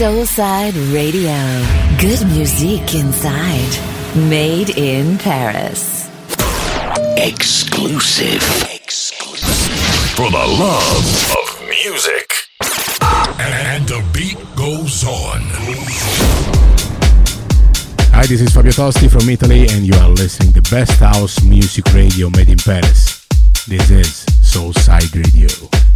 Soulside Radio. Good music inside. Made in Paris. Exclusive. Exclusive. For the love of music. And the beat goes on. Hi, this is Fabio Tosti from Italy, and you are listening to the best house music radio made in Paris. This is Soulside Radio.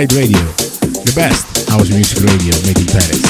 Radio, the best house music radio made in Paris.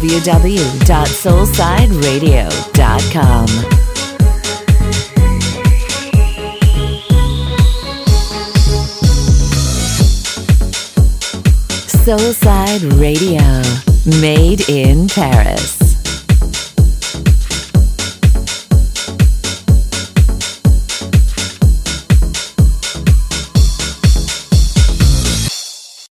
www.soulsideradio.com. Soulside Radio, made in Paris.